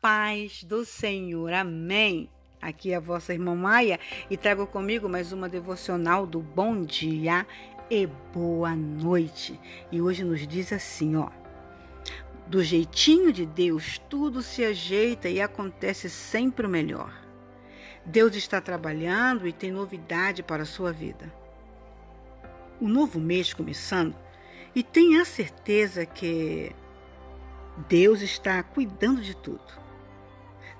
paz do Senhor. Amém. Aqui é a vossa irmã Maia e trago comigo mais uma devocional do Bom Dia e Boa Noite. E hoje nos diz assim, ó: Do jeitinho de Deus, tudo se ajeita e acontece sempre o melhor. Deus está trabalhando e tem novidade para a sua vida. O novo mês começando e tenha certeza que Deus está cuidando de tudo.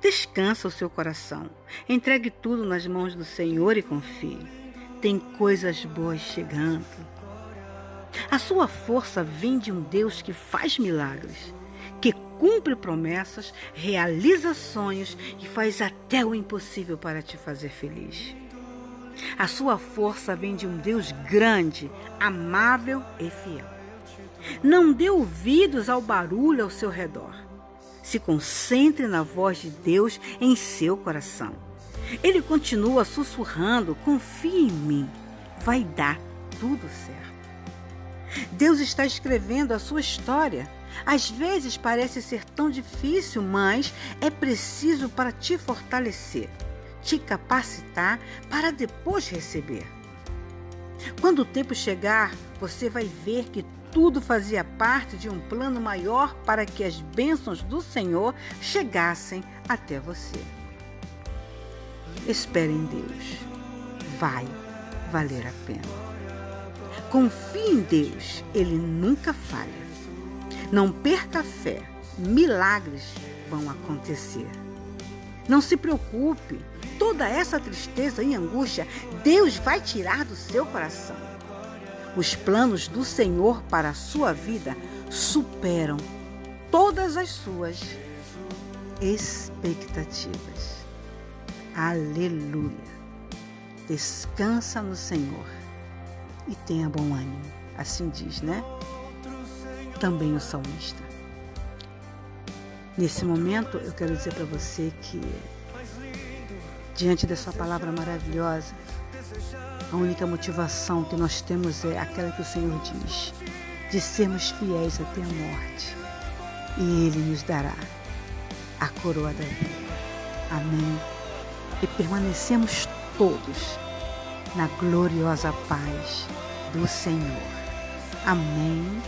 Descansa o seu coração. Entregue tudo nas mãos do Senhor e confie. Tem coisas boas chegando. A sua força vem de um Deus que faz milagres, que cumpre promessas, realiza sonhos e faz até o impossível para te fazer feliz. A sua força vem de um Deus grande, amável e fiel. Não dê ouvidos ao barulho ao seu redor. Se concentre na voz de Deus em seu coração. Ele continua sussurrando: confie em mim, vai dar tudo certo. Deus está escrevendo a sua história. Às vezes parece ser tão difícil, mas é preciso para te fortalecer, te capacitar para depois receber. Quando o tempo chegar, você vai ver que tudo fazia parte de um plano maior para que as bênçãos do Senhor chegassem até você. Espere em Deus. Vai valer a pena. Confie em Deus, Ele nunca falha. Não perca a fé, milagres vão acontecer. Não se preocupe, toda essa tristeza e angústia Deus vai tirar do seu coração. Os planos do Senhor para a sua vida superam todas as suas expectativas. Aleluia. Descansa no Senhor e tenha bom ânimo. Assim diz, né? Também o salmista. Nesse momento, eu quero dizer para você que, diante dessa palavra maravilhosa, a única motivação que nós temos é aquela que o Senhor diz, de sermos fiéis até a morte. E Ele nos dará a coroa da vida. Amém. E permanecemos todos na gloriosa paz do Senhor. Amém